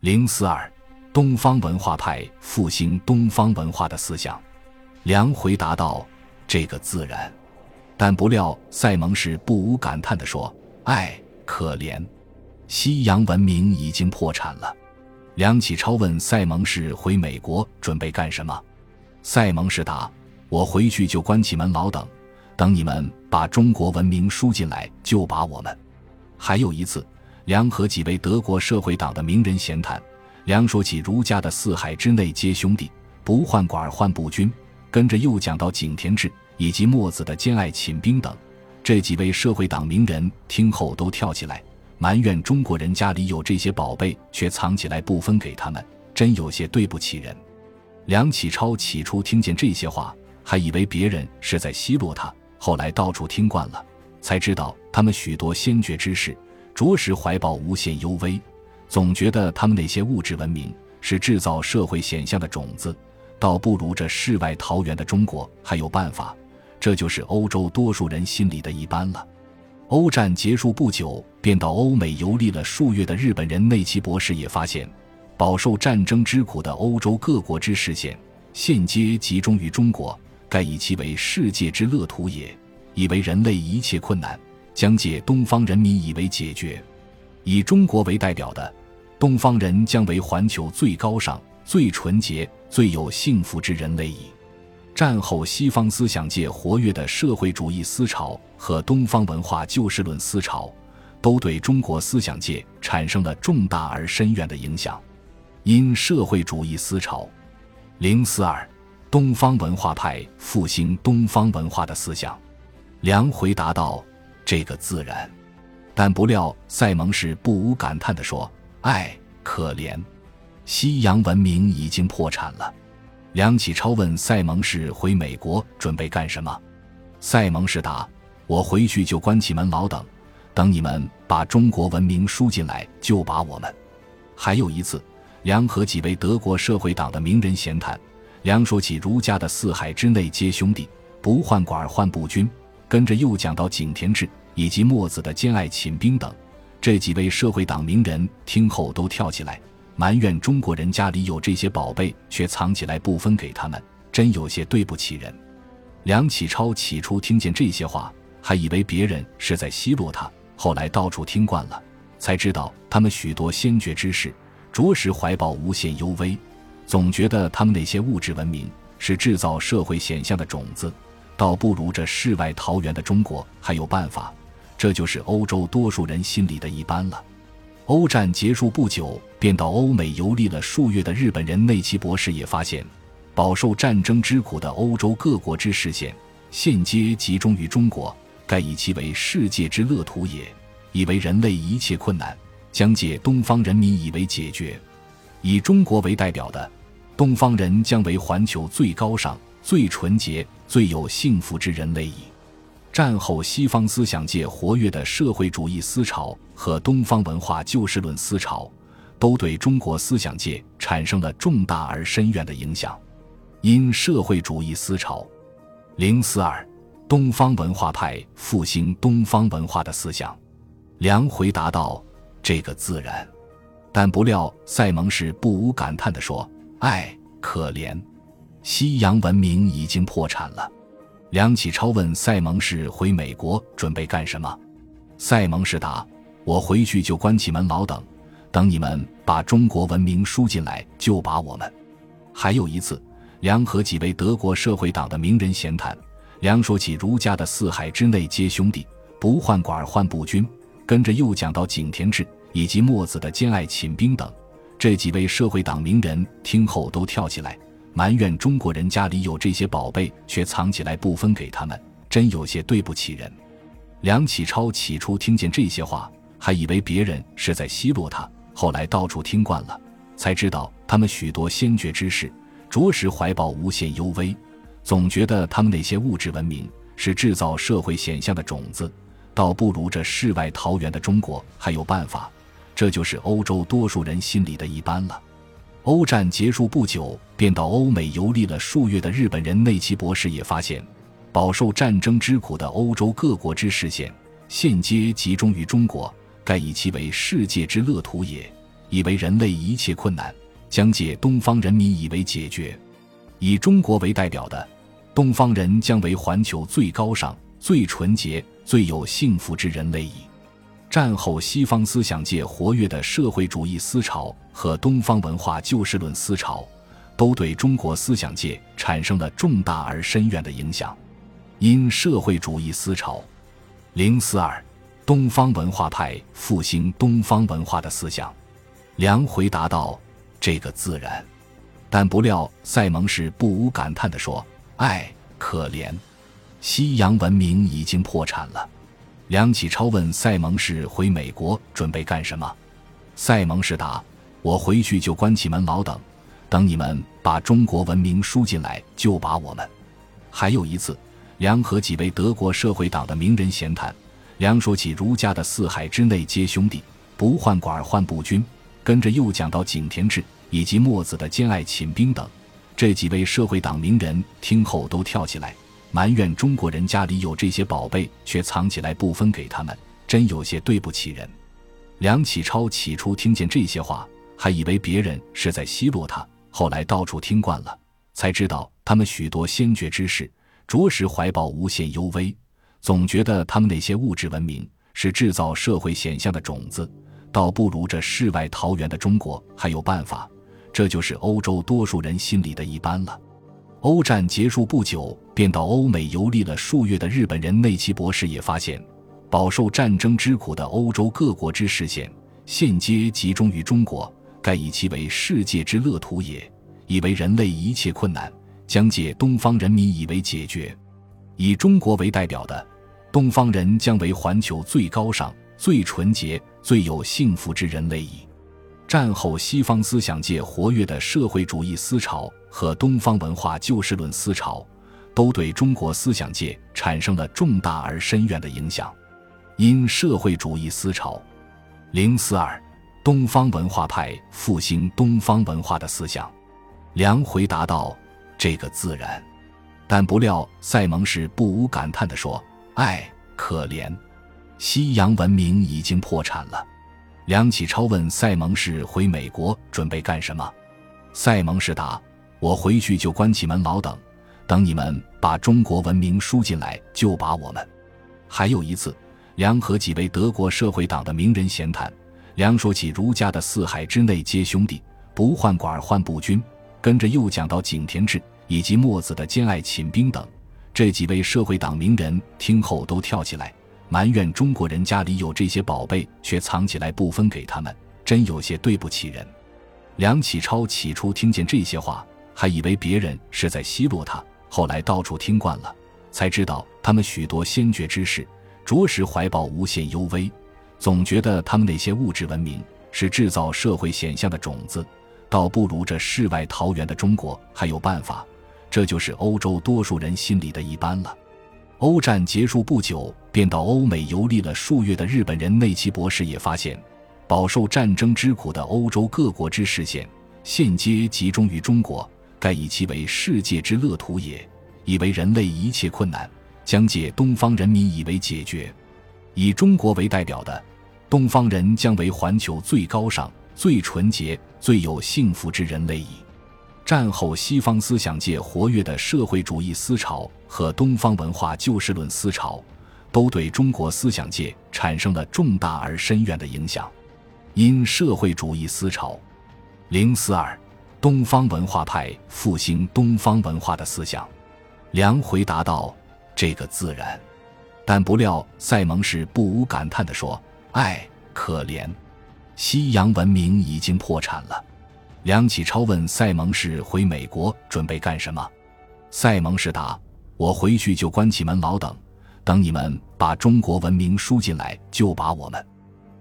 零四二，东方文化派复兴东方文化的思想。梁回答道：“这个自然。”但不料塞蒙士不无感叹地说：“唉，可怜，西洋文明已经破产了。”梁启超问塞蒙士：“回美国准备干什么？”塞蒙士答：“我回去就关起门老等，等你们把中国文明输进来，就把我们。”还有一次。梁和几位德国社会党的名人闲谈，梁说起儒家的四海之内皆兄弟，不患寡而患不均，跟着又讲到井田制以及墨子的兼爱寝兵等。这几位社会党名人听后都跳起来，埋怨中国人家里有这些宝贝，却藏起来不分给他们，真有些对不起人。梁启超起初听见这些话，还以为别人是在奚落他，后来到处听惯了，才知道他们许多先觉之士。着实怀抱无限幽微，总觉得他们那些物质文明是制造社会显象的种子，倒不如这世外桃源的中国还有办法。这就是欧洲多数人心里的一般了。欧战结束不久，便到欧美游历了数月的日本人内奇博士也发现，饱受战争之苦的欧洲各国之视线，现皆集中于中国，盖以其为世界之乐土也，以为人类一切困难。将借东方人民以为解决，以中国为代表的东方人将为环球最高尚、最纯洁、最有幸福之人类矣。战后西方思想界活跃的社会主义思潮和东方文化就事论思潮，都对中国思想界产生了重大而深远的影响。因社会主义思潮，零四二，东方文化派复兴东方文化的思想。梁回答道。这个自然，但不料塞蒙士不无感叹地说：“唉，可怜，西洋文明已经破产了。”梁启超问塞蒙士：“回美国准备干什么？”塞蒙士答：“我回去就关起门老等，等你们把中国文明输进来，就把我们。”还有一次，梁和几位德国社会党的名人闲谈，梁说起儒家的四海之内皆兄弟，不患寡而患不均，跟着又讲到井田制。以及墨子的兼爱寝兵等，这几位社会党名人听后都跳起来，埋怨中国人家里有这些宝贝，却藏起来不分给他们，真有些对不起人。梁启超起初听见这些话，还以为别人是在奚落他，后来到处听惯了，才知道他们许多先觉之士，着实怀抱无限幽微，总觉得他们那些物质文明是制造社会显象的种子，倒不如这世外桃源的中国还有办法。这就是欧洲多数人心里的一般了。欧战结束不久，便到欧美游历了数月的日本人内奇博士也发现，饱受战争之苦的欧洲各国之视线，现皆集中于中国，盖以其为世界之乐土也，以为人类一切困难将借东方人民以为解决。以中国为代表的东方人将为环球最高尚、最纯洁、最有幸福之人类矣。战后西方思想界活跃的社会主义思潮和东方文化就事论思潮，都对中国思想界产生了重大而深远的影响。因社会主义思潮，零四二，东方文化派复兴东方文化的思想。梁回答道：“这个自然。”但不料塞蒙氏不无感叹地说：“唉，可怜，西洋文明已经破产了。”梁启超问塞蒙士：“回美国准备干什么？”塞蒙士答：“我回去就关起门老等，等你们把中国文明输进来，就把我们。”还有一次，梁和几位德国社会党的名人闲谈，梁说起儒家的四海之内皆兄弟，不患寡而患不均，跟着又讲到井田制以及墨子的兼爱寝兵等，这几位社会党名人听后都跳起来。埋怨中国人家里有这些宝贝，却藏起来不分给他们，真有些对不起人。梁启超起初听见这些话，还以为别人是在奚落他，后来到处听惯了，才知道他们许多先觉之士，着实怀抱无限幽微，总觉得他们那些物质文明是制造社会现象的种子，倒不如这世外桃源的中国还有办法。这就是欧洲多数人心里的一般了。欧战结束不久，便到欧美游历了数月的日本人内奇博士也发现，饱受战争之苦的欧洲各国之视线，现皆集中于中国，盖以其为世界之乐土也，以为人类一切困难将借东方人民以为解决。以中国为代表的东方人将为环球最高尚、最纯洁、最有幸福之人类矣。战后西方思想界活跃的社会主义思潮和东方文化救世论思潮，都对中国思想界产生了重大而深远的影响。因社会主义思潮，零四二，东方文化派复兴东方文化的思想。梁回答道：“这个自然。”但不料塞蒙士不无感叹地说：“唉，可怜，西洋文明已经破产了。”梁启超问塞蒙士：“回美国准备干什么？”塞蒙士答：“我回去就关起门老等，等你们把中国文明输进来，就把我们。”还有一次，梁和几位德国社会党的名人闲谈，梁说起儒家的四海之内皆兄弟，不患寡而患不均，跟着又讲到井田制以及墨子的兼爱寝兵等。这几位社会党名人听后都跳起来。埋怨中国人家里有这些宝贝，却藏起来不分给他们，真有些对不起人。梁启超起初听见这些话，还以为别人是在奚落他，后来到处听惯了，才知道他们许多先觉之士，着实怀抱无限幽微，总觉得他们那些物质文明是制造社会显象的种子，倒不如这世外桃源的中国还有办法。这就是欧洲多数人心里的一般了。欧战结束不久，便到欧美游历了数月的日本人内崎博士也发现，饱受战争之苦的欧洲各国之视线，现皆集中于中国，盖以其为世界之乐土也。以为人类一切困难将借东方人民以为解决。以中国为代表的东方人将为环球最高尚、最纯洁、最有幸福之人类矣。战后西方思想界活跃的社会主义思潮和东方文化救世论思潮，都对中国思想界产生了重大而深远的影响。因社会主义思潮，零四二，东方文化派复兴东方文化的思想。梁回答道：“这个自然。”但不料塞蒙氏不无感叹地说：“唉，可怜，西洋文明已经破产了。”梁启超问塞蒙士：“回美国准备干什么？”塞蒙士答：“我回去就关起门老等，等你们把中国文明输进来，就把我们。”还有一次，梁和几位德国社会党的名人闲谈，梁说起儒家的四海之内皆兄弟，不患寡而患不均，跟着又讲到井田制以及墨子的兼爱寝兵等。这几位社会党名人听后都跳起来。埋怨中国人家里有这些宝贝，却藏起来不分给他们，真有些对不起人。梁启超起初听见这些话，还以为别人是在奚落他，后来到处听惯了，才知道他们许多先觉之士，着实怀抱无限幽微，总觉得他们那些物质文明是制造社会显象的种子，倒不如这世外桃源的中国还有办法。这就是欧洲多数人心里的一般了。欧战结束不久，便到欧美游历了数月的日本人内崎博士也发现，饱受战争之苦的欧洲各国之视线，现皆集中于中国，盖以其为世界之乐土也。以为人类一切困难将借东方人民以为解决。以中国为代表的东方人将为环球最高尚、最纯洁、最有幸福之人类矣。战后西方思想界活跃的社会主义思潮和东方文化救世论思潮，都对中国思想界产生了重大而深远的影响。因社会主义思潮，零四二，东方文化派复兴东方文化的思想。梁回答道：“这个自然。”但不料塞蒙士不无感叹地说：“唉，可怜，西洋文明已经破产了。”梁启超问塞蒙士：“回美国准备干什么？”塞蒙士答：“我回去就关起门老等，等你们把中国文明输进来，就把我们。”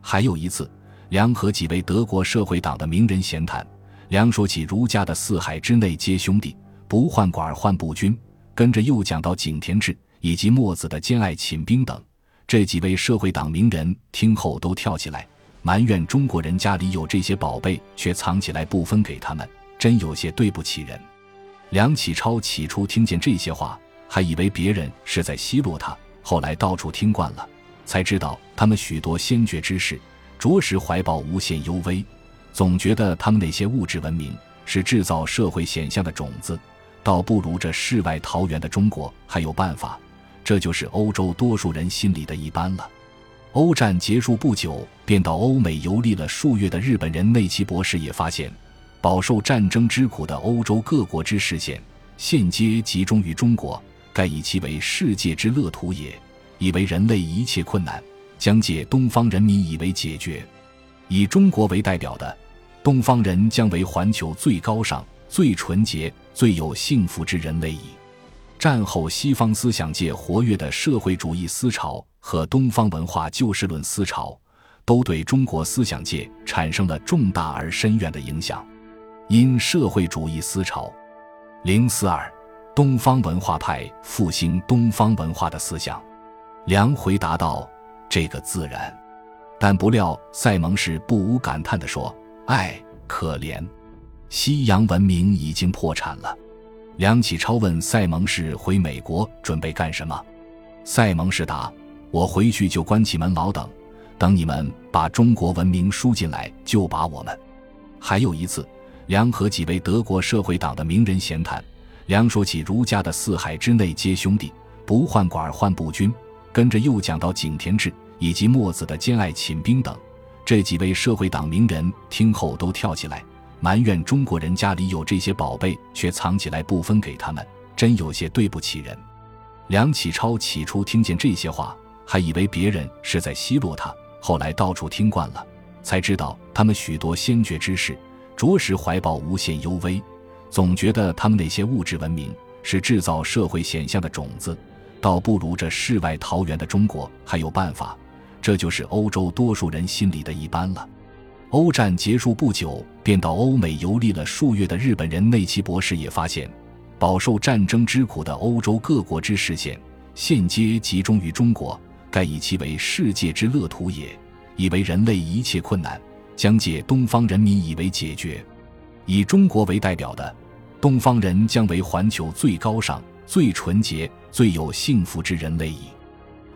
还有一次，梁和几位德国社会党的名人闲谈，梁说起儒家的四海之内皆兄弟，不患寡而患不均，跟着又讲到井田制以及墨子的兼爱寝兵等。这几位社会党名人听后都跳起来。埋怨中国人家里有这些宝贝，却藏起来不分给他们，真有些对不起人。梁启超起初听见这些话，还以为别人是在奚落他，后来到处听惯了，才知道他们许多先觉之士，着实怀抱无限幽微，总觉得他们那些物质文明是制造社会显象的种子，倒不如这世外桃源的中国还有办法。这就是欧洲多数人心里的一般了。欧战结束不久，便到欧美游历了数月的日本人内奇博士也发现，饱受战争之苦的欧洲各国之视线，现皆集中于中国，盖以其为世界之乐土也，以为人类一切困难将借东方人民以为解决。以中国为代表的东方人，将为环球最高尚、最纯洁、最有幸福之人类矣。战后西方思想界活跃的社会主义思潮和东方文化救世论思潮，都对中国思想界产生了重大而深远的影响。因社会主义思潮，零四二，东方文化派复兴东方文化的思想。梁回答道：“这个自然。”但不料塞蒙士不无感叹地说：“唉，可怜，西洋文明已经破产了。”梁启超问塞蒙士：“回美国准备干什么？”塞蒙士答：“我回去就关起门牢等，等你们把中国文明输进来，就把我们。”还有一次，梁和几位德国社会党的名人闲谈，梁说起儒家的四海之内皆兄弟，不患寡而患不均，跟着又讲到井田制以及墨子的兼爱寝兵等。这几位社会党名人听后都跳起来。埋怨中国人家里有这些宝贝，却藏起来不分给他们，真有些对不起人。梁启超起初听见这些话，还以为别人是在奚落他，后来到处听惯了，才知道他们许多先觉之士，着实怀抱无限幽微，总觉得他们那些物质文明是制造社会显象的种子，倒不如这世外桃源的中国还有办法。这就是欧洲多数人心里的一般了。欧战结束不久，便到欧美游历了数月的日本人内奇博士也发现，饱受战争之苦的欧洲各国之视线，现皆集中于中国，盖以其为世界之乐土也，以为人类一切困难将借东方人民以为解决。以中国为代表的东方人，将为环球最高尚、最纯洁、最有幸福之人类矣。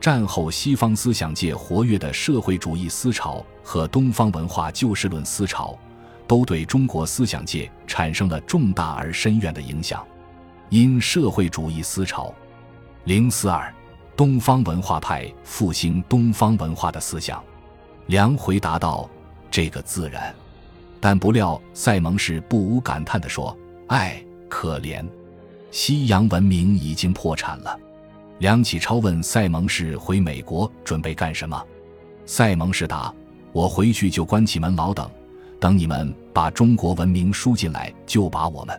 战后西方思想界活跃的社会主义思潮和东方文化救世论思潮，都对中国思想界产生了重大而深远的影响。因社会主义思潮，零四二，东方文化派复兴东方文化的思想。梁回答道：“这个自然。”但不料塞蒙士不无感叹地说：“唉，可怜，西洋文明已经破产了。”梁启超问塞蒙士：“回美国准备干什么？”塞蒙士答：“我回去就关起门牢等，等你们把中国文明输进来，就把我们。”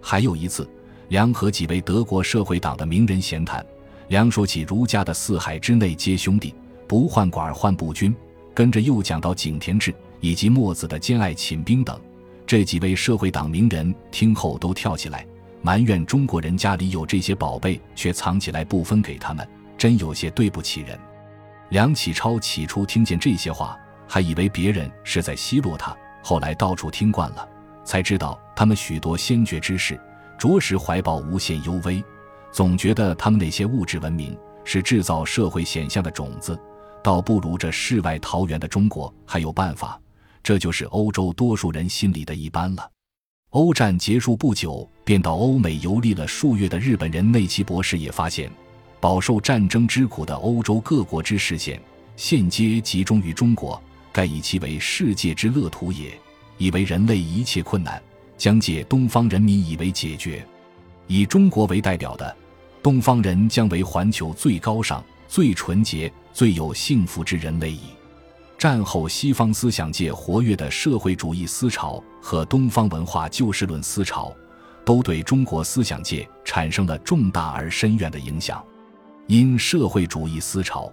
还有一次，梁和几位德国社会党的名人闲谈，梁说起儒家的四海之内皆兄弟，不患寡而患不均，跟着又讲到井田制以及墨子的兼爱寝兵等。这几位社会党名人听后都跳起来。埋怨中国人家里有这些宝贝，却藏起来不分给他们，真有些对不起人。梁启超起初听见这些话，还以为别人是在奚落他，后来到处听惯了，才知道他们许多先觉之士，着实怀抱无限幽微，总觉得他们那些物质文明是制造社会现象的种子，倒不如这世外桃源的中国还有办法。这就是欧洲多数人心里的一般了。欧战结束不久，便到欧美游历了数月的日本人内崎博士也发现，饱受战争之苦的欧洲各国之视线，现皆集中于中国，盖以其为世界之乐土也，以为人类一切困难将借东方人民以为解决。以中国为代表的东方人，将为环球最高尚、最纯洁、最有幸福之人类矣。战后西方思想界活跃的社会主义思潮和东方文化救世论思潮，都对中国思想界产生了重大而深远的影响。因社会主义思潮，